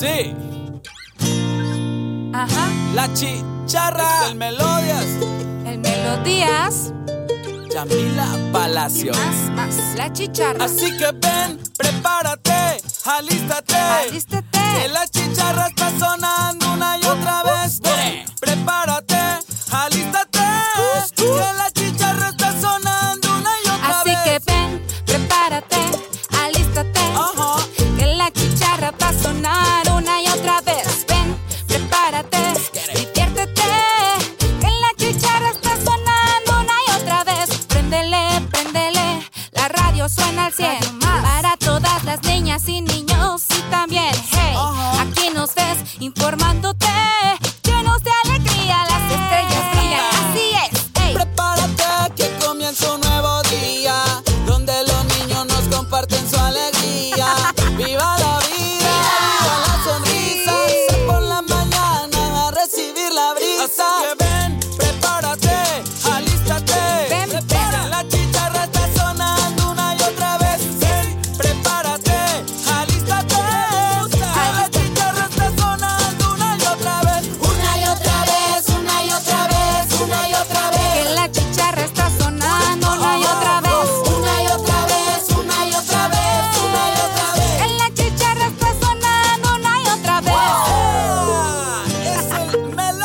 Sí. Ajá. La chicharra. El Melodias. El Melodías. Yamila Palacios. Más, más. La chicharra. Así que ven, prepárate, alístate. Alístate. Que la chicharra está sonando una y otra vez. Ven, prepárate, alístate. Que la chicharra está sonando una y otra Así vez. que ven, prepárate, alístate. Ajá. Que la chicharra va a y niños y también, hey, aquí nos ves informándote.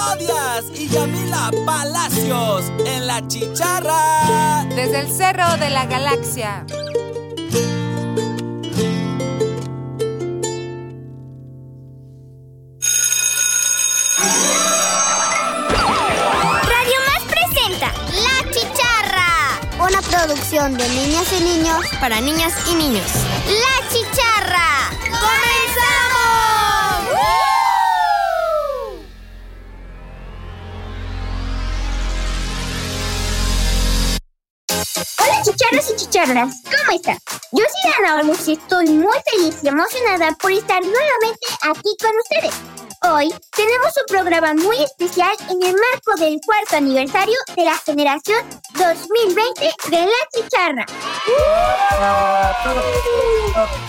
Melodias y Yamila Palacios en la chicharra. Desde el cerro de la galaxia. Radio Más presenta La Chicharra. Una producción de niñas y niños para niñas y niños. La chicharros y chicharras, ¿cómo están? Yo soy Ana Olmos y estoy muy feliz y emocionada por estar nuevamente aquí con ustedes. Hoy tenemos un programa muy especial en el marco del cuarto aniversario de la generación 2020 de la chicharra.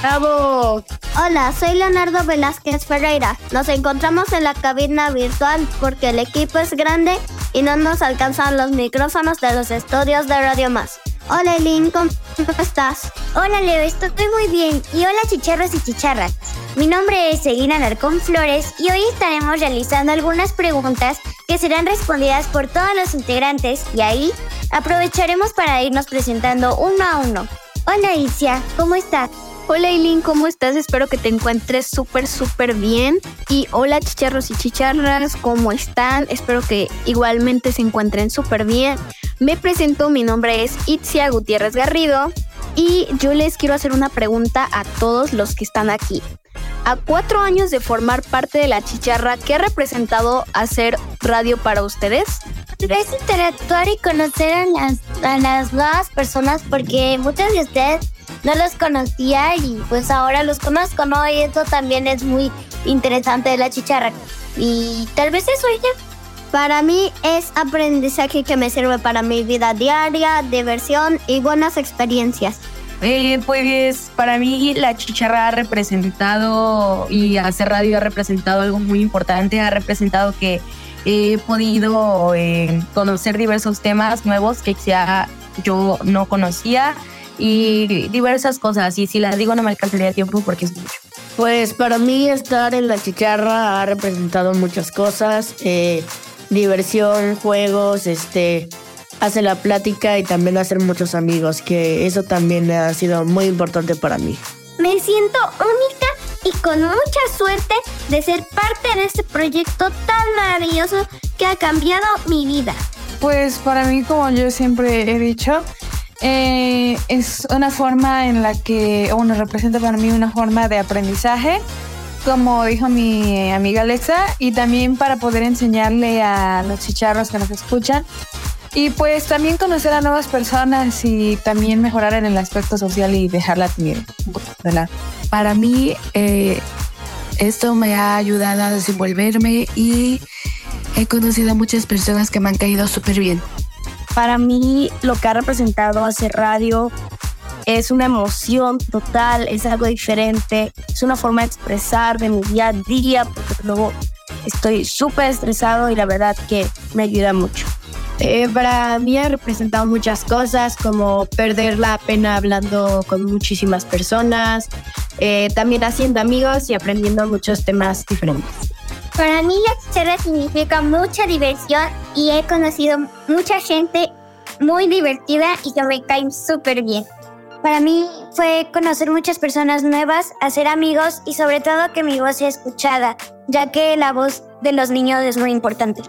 ¡Bravo! Hola, soy Leonardo Velázquez Ferreira. Nos encontramos en la cabina virtual porque el equipo es grande y no nos alcanzan los micrófonos de los estudios de Radio Más. Hola, Lynn, ¿cómo estás? Hola, Leo, estoy muy bien. Y hola, chicharros y chicharras. Mi nombre es Elina Narcón Flores y hoy estaremos realizando algunas preguntas que serán respondidas por todos los integrantes y ahí aprovecharemos para irnos presentando uno a uno. Hola, Isia, ¿cómo estás? Hola Eileen, ¿cómo estás? Espero que te encuentres súper, súper bien. Y hola chicharros y chicharras, ¿cómo están? Espero que igualmente se encuentren súper bien. Me presento, mi nombre es Itzia Gutiérrez Garrido y yo les quiero hacer una pregunta a todos los que están aquí. A cuatro años de formar parte de la chicharra, ¿qué ha representado hacer radio para ustedes? Es interactuar y conocer a las, a las nuevas personas porque muchos de ustedes no los conocía y pues ahora los conozco, ¿no? Y eso también es muy interesante de la chicharra. Y tal vez eso ya. Para mí es aprendizaje que me sirve para mi vida diaria, diversión y buenas experiencias. Eh, pues para mí la chicharra ha representado y hacer radio ha representado algo muy importante, ha representado que he podido eh, conocer diversos temas nuevos que quizá yo no conocía y diversas cosas. Y si las digo no me alcanzaría tiempo porque es mucho. Pues para mí estar en la chicharra ha representado muchas cosas, eh, diversión, juegos, este, hace la plática y también hacer muchos amigos, que eso también ha sido muy importante para mí. Me siento única y con mucha suerte de ser parte de este proyecto tan maravilloso que ha cambiado mi vida. Pues para mí, como yo siempre he dicho, eh, es una forma en la que, bueno, representa para mí una forma de aprendizaje, como dijo mi amiga Alexa, y también para poder enseñarle a los chicharros que nos escuchan. Y pues también conocer a nuevas personas y también mejorar en el aspecto social y dejarla lado. Para mí, eh, esto me ha ayudado a desenvolverme y he conocido a muchas personas que me han caído súper bien. Para mí, lo que ha representado hacer radio es una emoción total, es algo diferente, es una forma de expresar de mi día a día, porque luego estoy súper estresado y la verdad que me ayuda mucho. Eh, para mí ha representado muchas cosas, como perder la pena hablando con muchísimas personas, eh, también haciendo amigos y aprendiendo muchos temas diferentes. Para mí la chicharra significa mucha diversión y he conocido mucha gente muy divertida y que me caen súper bien. Para mí fue conocer muchas personas nuevas, hacer amigos y sobre todo que mi voz sea escuchada, ya que la voz de los niños es muy importante.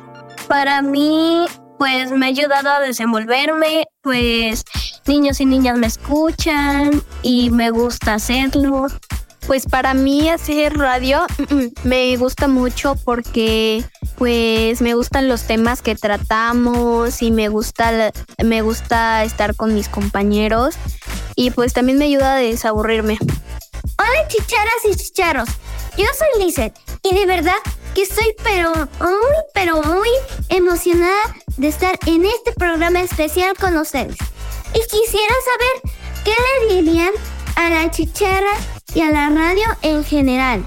Para mí pues me ha ayudado a desenvolverme, pues niños y niñas me escuchan y me gusta hacerlo. Pues para mí hacer radio me gusta mucho porque pues me gustan los temas que tratamos y me gusta me gusta estar con mis compañeros y pues también me ayuda a desaburrirme. Hola chicharas y chicharos, yo soy Lizeth y de verdad que estoy pero muy pero muy emocionada de estar en este programa especial con ustedes. Y quisiera saber qué le dirían a la chicharra y a la radio en general.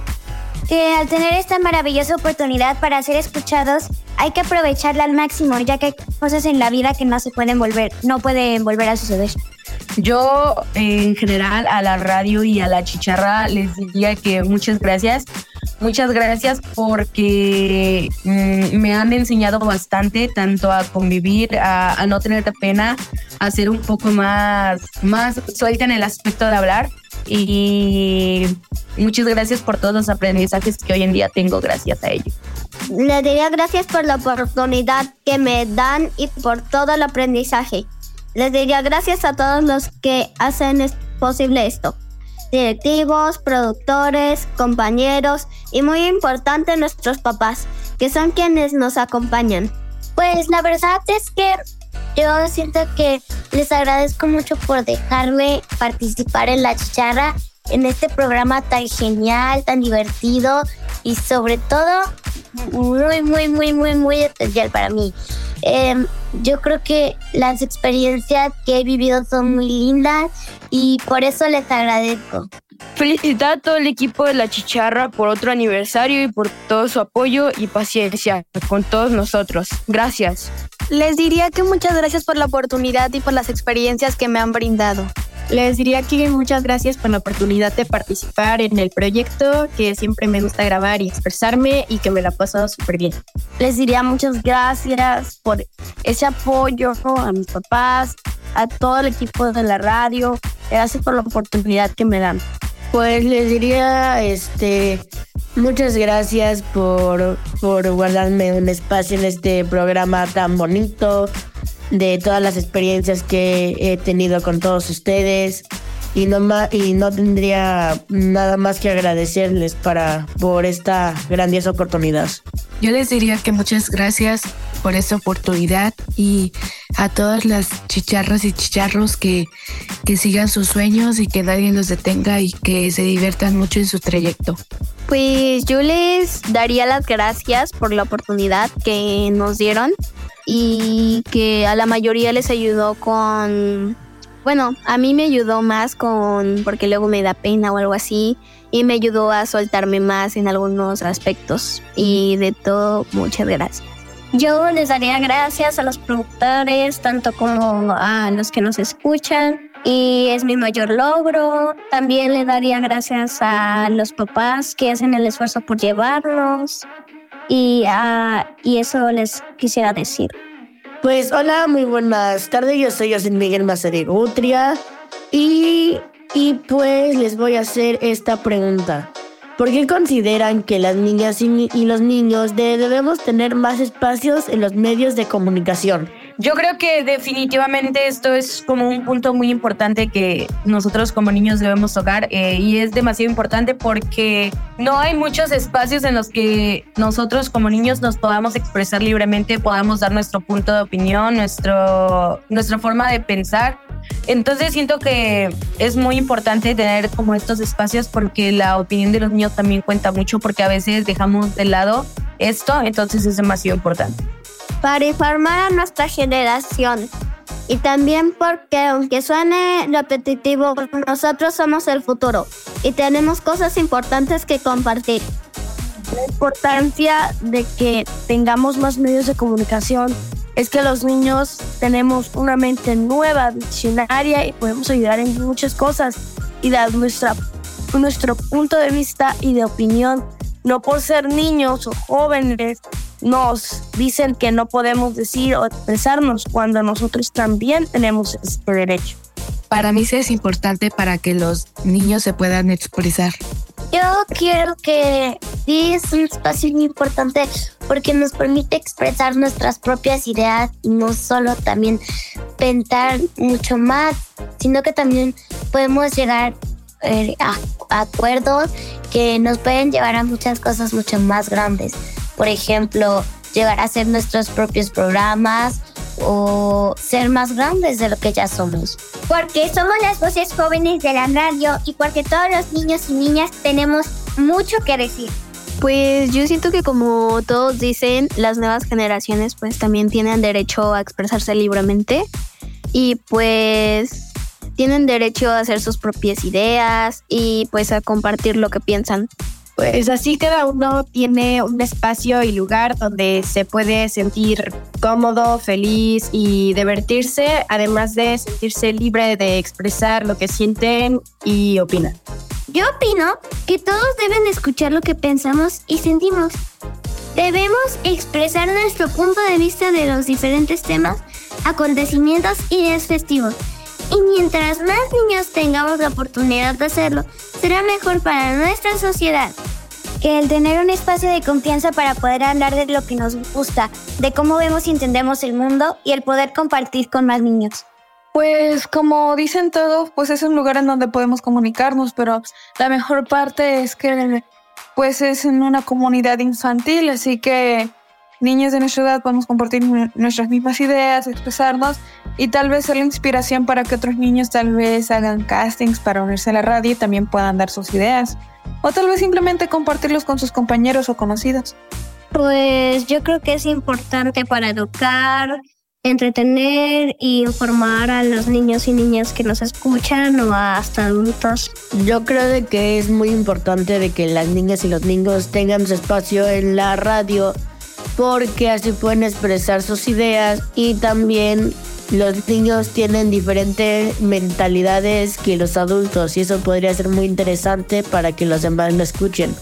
Que al tener esta maravillosa oportunidad para ser escuchados, hay que aprovecharla al máximo, ya que hay cosas en la vida que no se pueden volver, no pueden volver a suceder. Yo en general a la radio y a la chicharra les diría que muchas gracias. Muchas gracias porque mm, me han enseñado bastante, tanto a convivir, a, a, no tener pena, a ser un poco más, más suelta en el aspecto de hablar. Y muchas gracias por todos los aprendizajes que hoy en día tengo gracias a ellos. Le diría gracias por la oportunidad que me dan y por todo el aprendizaje. Les diría gracias a todos los que hacen posible esto. Directivos, productores, compañeros y muy importante nuestros papás, que son quienes nos acompañan. Pues la verdad es que yo siento que les agradezco mucho por dejarme participar en la chicharra, en este programa tan genial, tan divertido y sobre todo muy, muy, muy, muy, muy especial para mí. Eh, yo creo que las experiencias que he vivido son muy lindas y por eso les agradezco. Felicitar a todo el equipo de La Chicharra por otro aniversario y por todo su apoyo y paciencia con todos nosotros. Gracias. Les diría que muchas gracias por la oportunidad y por las experiencias que me han brindado. Les diría que muchas gracias por la oportunidad de participar en el proyecto, que siempre me gusta grabar y expresarme y que me la he pasado súper bien. Les diría muchas gracias por ese apoyo a mis papás, a todo el equipo de la radio. Gracias por la oportunidad que me dan. Pues les diría, este, muchas gracias por, por guardarme un espacio en este programa tan bonito, de todas las experiencias que he tenido con todos ustedes y no, y no tendría nada más que agradecerles para, por esta grandiosa oportunidad. Yo les diría que muchas gracias por esta oportunidad y a todas las chicharras y chicharros que, que sigan sus sueños y que nadie los detenga y que se diviertan mucho en su trayecto. Pues yo les daría las gracias por la oportunidad que nos dieron y que a la mayoría les ayudó con, bueno, a mí me ayudó más con, porque luego me da pena o algo así, y me ayudó a soltarme más en algunos aspectos. Y de todo, muchas gracias. Yo les daría gracias a los productores, tanto como a los que nos escuchan, y es mi mayor logro. También le daría gracias a los papás que hacen el esfuerzo por llevarnos y, uh, y eso les quisiera decir. Pues hola, muy buenas tardes. Yo soy José Miguel Mazarigo Utria y, y pues les voy a hacer esta pregunta. ¿Por qué consideran que las niñas y, los niños debemos tener más espacios en los medios de comunicación? Yo creo que definitivamente esto es como un punto muy importante que nosotros como niños debemos tocar eh, y es demasiado importante porque no hay muchos espacios en los que nosotros como niños nos podamos expresar libremente, podamos dar nuestro punto de opinión, nuestro, nuestra forma de pensar. Entonces siento que es muy importante tener como estos espacios porque la opinión de los niños también cuenta mucho porque a veces dejamos de lado esto, entonces es demasiado importante para informar a nuestra generación. Y también porque aunque suene repetitivo, nosotros somos el futuro y tenemos cosas importantes que compartir. La importancia de que tengamos más medios de comunicación es que los niños tenemos una mente nueva, diccionaria y podemos ayudar en muchas cosas y dar nuestra, nuestro punto de vista y de opinión. No por ser niños o jóvenes nos dicen que no podemos decir o expresarnos cuando nosotros también tenemos este derecho. Para mí sí es importante para que los niños se puedan expresar. Yo quiero que sí es un espacio muy importante porque nos permite expresar nuestras propias ideas y no solo también pensar mucho más, sino que también podemos llegar eh, a, a acuerdos que nos pueden llevar a muchas cosas mucho más grandes. Por ejemplo, llegar a hacer nuestros propios programas o ser más grandes de lo que ya somos. Porque somos las voces jóvenes de la radio y porque todos los niños y niñas tenemos mucho que decir. Pues yo siento que como todos dicen, las nuevas generaciones pues también tienen derecho a expresarse libremente y pues tienen derecho a hacer sus propias ideas y pues a compartir lo que piensan. Pues así cada uno tiene un espacio y lugar donde se puede sentir cómodo, feliz y divertirse, además de sentirse libre de expresar lo que sienten y opinan. Yo opino que todos deben escuchar lo que pensamos y sentimos. Debemos expresar nuestro punto de vista de los diferentes temas, acontecimientos y días festivos. Y mientras más niños tengamos la oportunidad de hacerlo, será mejor para nuestra sociedad. Que el tener un espacio de confianza para poder hablar de lo que nos gusta, de cómo vemos y entendemos el mundo y el poder compartir con más niños. Pues como dicen todos, pues es un lugar en donde podemos comunicarnos, pero la mejor parte es que pues es en una comunidad infantil, así que niños de nuestra edad podemos compartir nuestras mismas ideas, expresarnos y tal vez ser la inspiración para que otros niños tal vez hagan castings para unirse a la radio y también puedan dar sus ideas. O tal vez simplemente compartirlos con sus compañeros o conocidos. Pues yo creo que es importante para educar, entretener y informar a los niños y niñas que nos escuchan o hasta adultos. Yo creo de que es muy importante de que las niñas y los niños tengan su espacio en la radio porque así pueden expresar sus ideas y también los niños tienen diferentes mentalidades que los adultos y eso podría ser muy interesante para que los demás lo escuchen.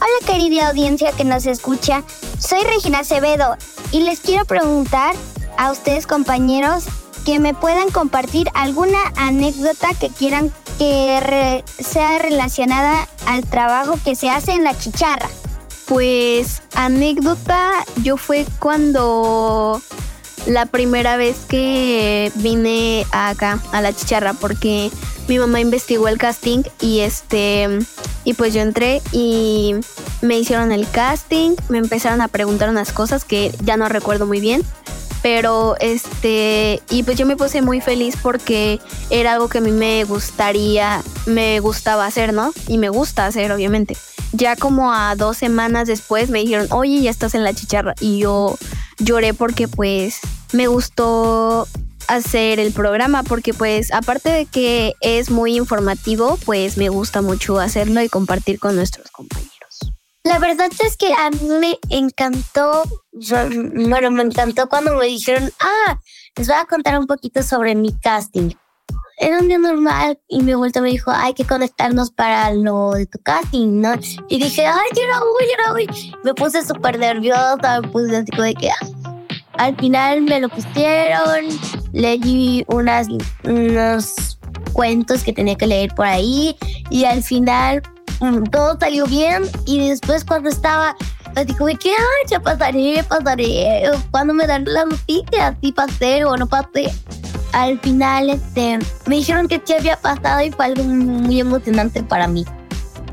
Hola querida audiencia que nos escucha, soy Regina Acevedo y les quiero preguntar a ustedes compañeros que me puedan compartir alguna anécdota que quieran que sea relacionada al trabajo que se hace en la chicharra. Pues anécdota, yo fue cuando la primera vez que vine acá a la chicharra porque mi mamá investigó el casting y este y pues yo entré y me hicieron el casting, me empezaron a preguntar unas cosas que ya no recuerdo muy bien, pero este y pues yo me puse muy feliz porque era algo que a mí me gustaría, me gustaba hacer, ¿no? Y me gusta hacer, obviamente. Ya como a dos semanas después me dijeron, oye, ya estás en la chicharra. Y yo lloré porque pues me gustó hacer el programa porque pues aparte de que es muy informativo, pues me gusta mucho hacerlo y compartir con nuestros compañeros. La verdad es que a mí me encantó, bueno, me encantó cuando me dijeron, ah, les voy a contar un poquito sobre mi casting. Era un día normal y mi vuelta me dijo, hay que conectarnos para lo de tu casting, ¿no? Y dije, ay, yo no voy, yo no voy. Me puse súper nerviosa, me puse así como de que... ah. Al final me lo pusieron, leí unas, unos cuentos que tenía que leer por ahí y al final todo salió bien y después cuando estaba así como que ya pasaré pasaré cuando me dan la noticia si pasé o no pasé al final este me dijeron que sí había pasado y fue algo muy emocionante para mí.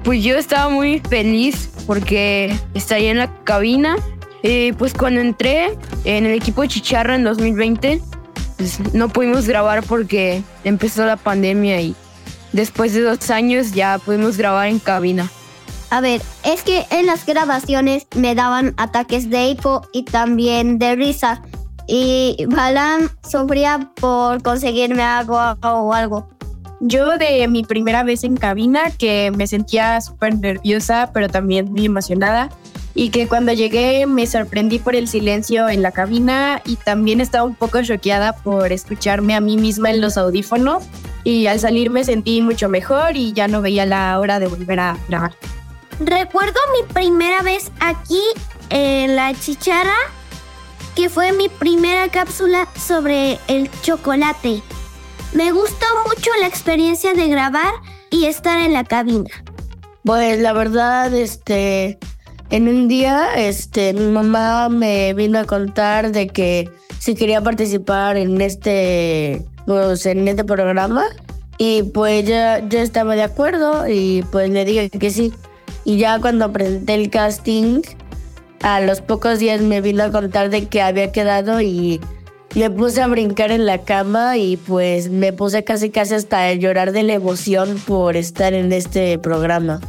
Pues yo estaba muy feliz porque estaría en la cabina. Eh, pues cuando entré en el equipo de Chicharra en 2020, pues no pudimos grabar porque empezó la pandemia y después de dos años ya pudimos grabar en cabina. A ver, es que en las grabaciones me daban ataques de hipo y también de risa. y Balam sufría por conseguirme agua o algo. Yo de mi primera vez en cabina, que me sentía súper nerviosa, pero también muy emocionada, y que cuando llegué me sorprendí por el silencio en la cabina y también estaba un poco choqueada por escucharme a mí misma en los audífonos, y al salir me sentí mucho mejor y ya no veía la hora de volver a grabar. Recuerdo mi primera vez aquí en la chicharra, que fue mi primera cápsula sobre el chocolate. Me gustó mucho la experiencia de grabar y estar en la cabina. Pues la verdad, este, en un día, este, mi mamá me vino a contar de que si quería participar en este, pues, en este programa y pues ya yo estaba de acuerdo y pues le dije que sí. Y ya cuando presenté el casting, a los pocos días me vino a contar de que había quedado y me puse a brincar en la cama y pues me puse casi casi hasta llorar de la emoción por estar en este programa.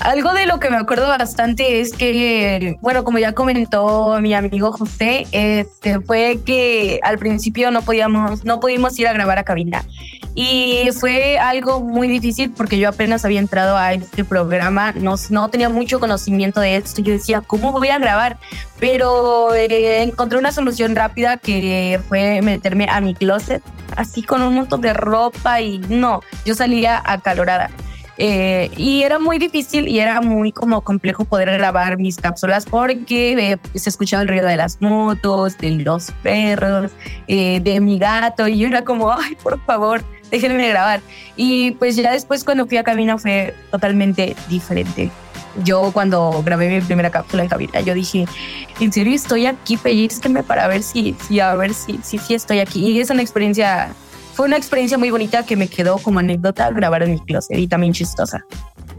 Algo de lo que me acuerdo bastante es que, bueno, como ya comentó mi amigo José, este, fue que al principio no podíamos, no pudimos ir a grabar a cabina. Y fue algo muy difícil porque yo apenas había entrado a este programa, no, no tenía mucho conocimiento de esto. Yo decía, ¿cómo voy a grabar? Pero eh, encontré una solución rápida que fue meterme a mi closet, así con un montón de ropa y no, yo salía acalorada. Eh, y era muy difícil y era muy como complejo poder grabar mis cápsulas porque eh, se escuchaba el ruido de las motos, de los perros, eh, de mi gato y yo era como, ay, por favor, déjenme grabar. Y pues ya después cuando fui a cabina fue totalmente diferente. Yo cuando grabé mi primera cápsula en cabina, yo dije, en serio estoy aquí, pellizquenme para ver si, si a ver si, si, si estoy aquí. Y es una experiencia fue una experiencia muy bonita que me quedó como anécdota grabar en mi closet y también chistosa.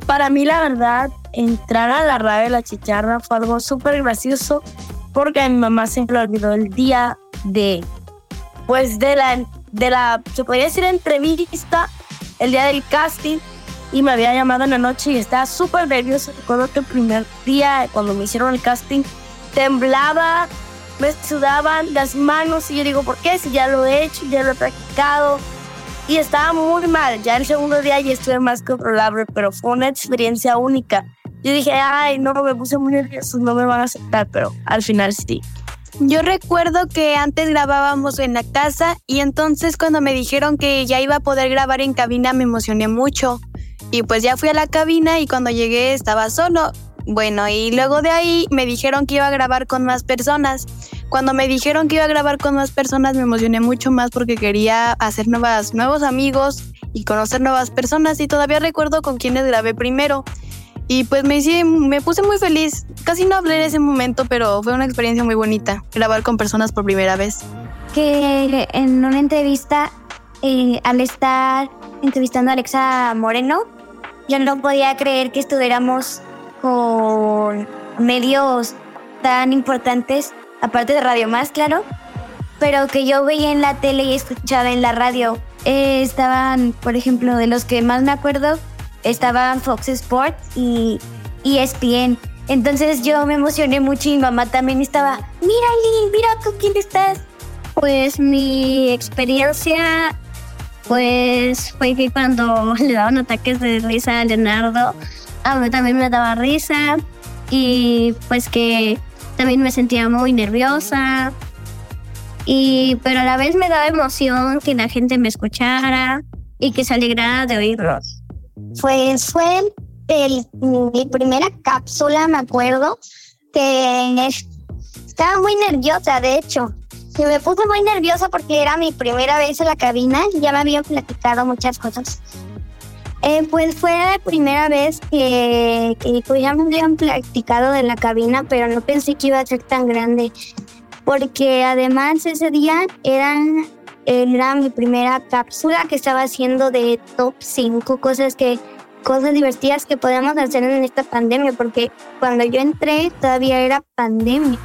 Para mí, la verdad, entrar a la radio de la chicharra fue algo súper gracioso porque a mi mamá siempre olvidó el día de, pues, de la, de la, se podría decir entrevista, el día del casting y me había llamado en la noche y estaba súper nervioso. Recuerdo que el primer día, cuando me hicieron el casting, temblaba, me sudaban las manos y yo digo, ¿por qué? Si ya lo he hecho, ya lo he practicado. Y estaba muy mal. Ya el segundo día ya estuve más controlable, pero fue una experiencia única. Yo dije, ay, no, me puse muy nervioso, no me van a aceptar, pero al final sí. Yo recuerdo que antes grabábamos en la casa y entonces cuando me dijeron que ya iba a poder grabar en cabina me emocioné mucho. Y pues ya fui a la cabina y cuando llegué estaba solo. Bueno, y luego de ahí me dijeron que iba a grabar con más personas. Cuando me dijeron que iba a grabar con más personas me emocioné mucho más porque quería hacer nuevas, nuevos amigos y conocer nuevas personas y todavía recuerdo con quienes grabé primero. Y pues me, hice, me puse muy feliz. Casi no hablé en ese momento, pero fue una experiencia muy bonita, grabar con personas por primera vez. Que en una entrevista, eh, al estar entrevistando a Alexa Moreno, yo no podía creer que estuviéramos medios tan importantes, aparte de Radio Más, claro, pero que yo veía en la tele y escuchaba en la radio. Eh, estaban, por ejemplo, de los que más me acuerdo, estaban Fox Sports y ESPN. Entonces yo me emocioné mucho y mi mamá también estaba, mira Lili, mira con quién estás. Pues mi experiencia pues fue que cuando le daban ataques de risa a Leonardo, a mí también me daba risa y pues que también me sentía muy nerviosa. Y, pero a la vez me daba emoción que la gente me escuchara y que se alegrara de oírlos. Pues fue el, mi primera cápsula, me acuerdo, que estaba muy nerviosa, de hecho. Y me puse muy nerviosa porque era mi primera vez en la cabina y ya me habían platicado muchas cosas. Eh, pues fue la primera vez que, pues ya me habían platicado de la cabina, pero no pensé que iba a ser tan grande. Porque además ese día eran, era mi primera cápsula que estaba haciendo de top 5 cosas que cosas divertidas que podíamos hacer en esta pandemia, porque cuando yo entré todavía era pandemia,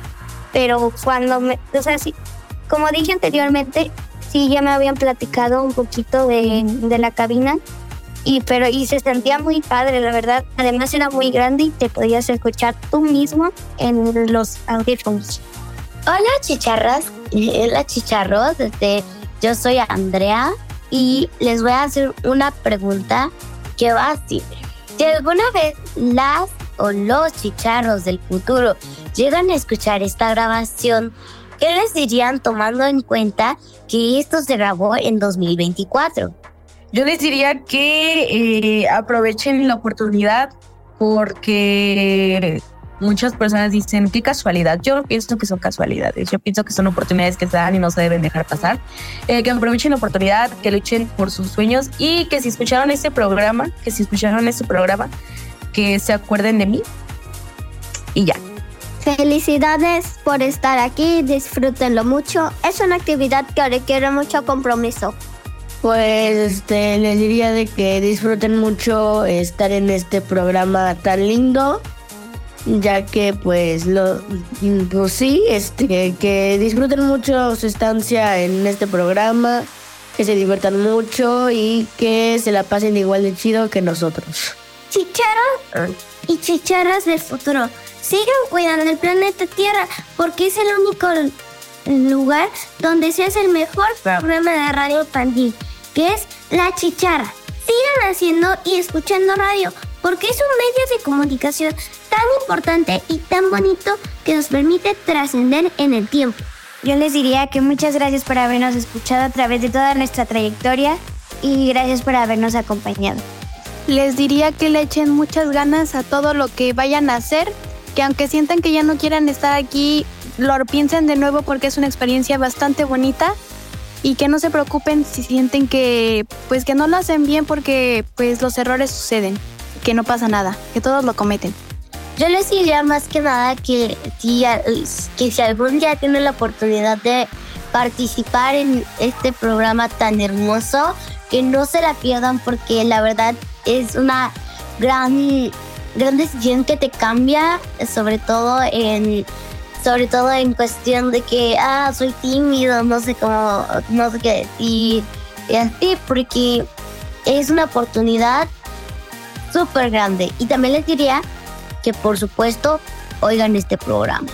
pero cuando me, o sea, sí, como dije anteriormente, sí ya me habían platicado un poquito de, de la cabina, y pero y se sentía muy padre, la verdad. Además era muy grande y te podías escuchar tú mismo en los audífonos. Hola chicharras, la Chicharros. Este, yo soy Andrea y les voy a hacer una pregunta que va así. Si alguna vez las o los chicharros del futuro llegan a escuchar esta grabación, ¿qué les dirían tomando en cuenta que esto se grabó en 2024? Yo les diría que eh, aprovechen la oportunidad porque muchas personas dicen, qué casualidad. Yo pienso que son casualidades. Yo pienso que son oportunidades que se dan y no se deben dejar pasar. Eh, que aprovechen la oportunidad, que luchen por sus sueños y que si escucharon este programa, que si escucharon este programa, que se acuerden de mí. Y ya. Felicidades por estar aquí, disfrútenlo mucho. Es una actividad que requiere mucho compromiso. Pues este, les diría de que disfruten mucho estar en este programa tan lindo, ya que pues lo, pues sí, este, que disfruten mucho su estancia en este programa, que se diviertan mucho y que se la pasen igual de chido que nosotros. Chicharos y chicharras del futuro, sigan cuidando el planeta Tierra porque es el único lugar donde se hace el mejor programa de radio infantil que es la chicharra. Sigan haciendo y escuchando radio, porque es un medio de comunicación tan importante y tan bonito que nos permite trascender en el tiempo. Yo les diría que muchas gracias por habernos escuchado a través de toda nuestra trayectoria y gracias por habernos acompañado. Les diría que le echen muchas ganas a todo lo que vayan a hacer, que aunque sientan que ya no quieran estar aquí, lo piensen de nuevo porque es una experiencia bastante bonita y que no se preocupen si sienten que pues que no lo hacen bien porque pues los errores suceden, que no pasa nada, que todos lo cometen. Yo les diría más que nada que que si algún día tienen la oportunidad de participar en este programa tan hermoso, que no se la pierdan porque la verdad es una gran, gran decisión que te cambia, sobre todo en sobre todo en cuestión de que, ah, soy tímido, no sé cómo, no sé qué y así, porque es una oportunidad súper grande. Y también les diría que, por supuesto, oigan este programa.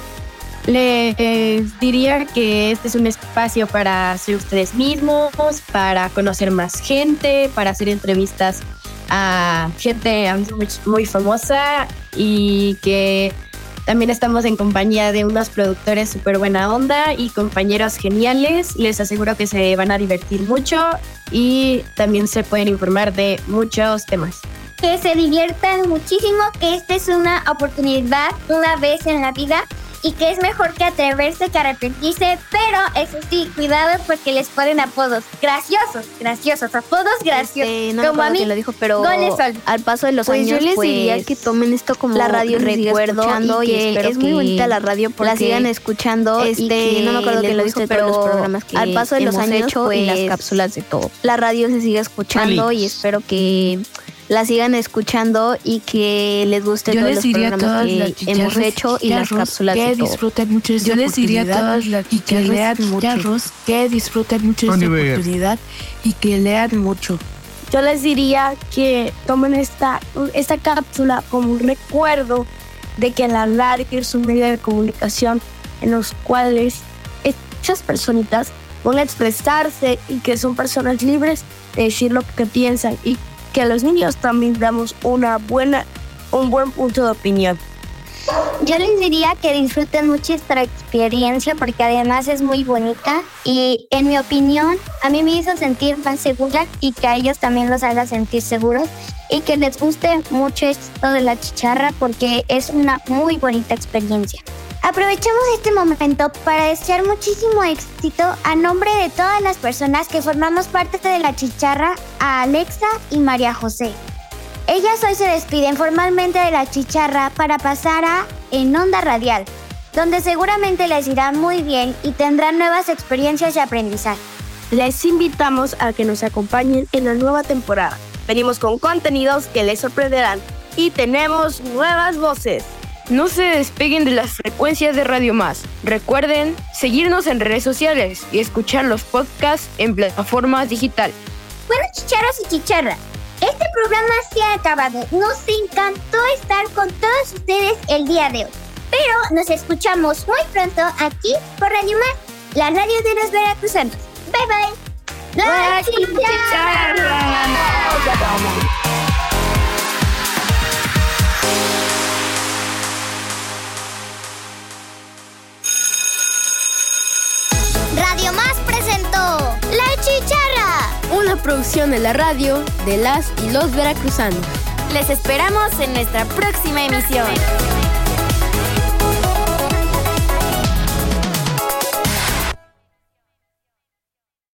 Les diría que este es un espacio para ser ustedes mismos, para conocer más gente, para hacer entrevistas a gente muy famosa y que también estamos en compañía de unos productores súper buena onda y compañeros geniales. Les aseguro que se van a divertir mucho y también se pueden informar de muchos temas. Que se diviertan muchísimo, que esta es una oportunidad una vez en la vida y que es mejor que atreverse que arrepentirse, pero eso sí, cuidado porque les ponen apodos graciosos, graciosos, apodos graciosos. Este, no como a mí, que lo dijo, pero al paso de los pues años, yo les pues, diría que tomen esto como la radio recuerdo escuchando y, que es muy bonita la radio porque la sigan escuchando este, y que no me acuerdo que lo dijo, pero los programas que al paso de los años hecho pues, y las cápsulas de todo. La radio se sigue escuchando y espero que la sigan escuchando y que les guste Yo todos les los diría programas todas que las hemos hecho y las cápsulas que de todo. disfruten mucho esta Yo les diría a todas las y que lean mucho. que disfruten mucho esta oportunidad y que lean mucho. Yo les diría que tomen esta, esta cápsula como un recuerdo de que la radio es un medio de comunicación en los cuales muchas personitas van a expresarse y que son personas libres de decir lo que piensan y que los niños también damos una buena, un buen punto de opinión. Yo les diría que disfruten mucho esta experiencia porque además es muy bonita y en mi opinión a mí me hizo sentir más segura y que a ellos también los haga sentir seguros y que les guste mucho esto de la chicharra porque es una muy bonita experiencia. Aprovechemos este momento para desear muchísimo éxito a nombre de todas las personas que formamos parte de la chicharra a Alexa y María José. Ellas hoy se despiden formalmente de la chicharra para pasar a En Onda Radial, donde seguramente les irá muy bien y tendrán nuevas experiencias y aprendizaje. Les invitamos a que nos acompañen en la nueva temporada. Venimos con contenidos que les sorprenderán y tenemos nuevas voces. No se despeguen de las frecuencias de Radio Más. Recuerden seguirnos en redes sociales y escuchar los podcasts en plataformas digitales. Bueno, chicharros y chicharras, este programa se ha acabado. Nos encantó estar con todos ustedes el día de hoy. Pero nos escuchamos muy pronto aquí por Radio Más. la radio de los veracruzanos. Bye bye. La chicharra. Producción de la radio de las y los veracruzanos. Les esperamos en nuestra próxima emisión.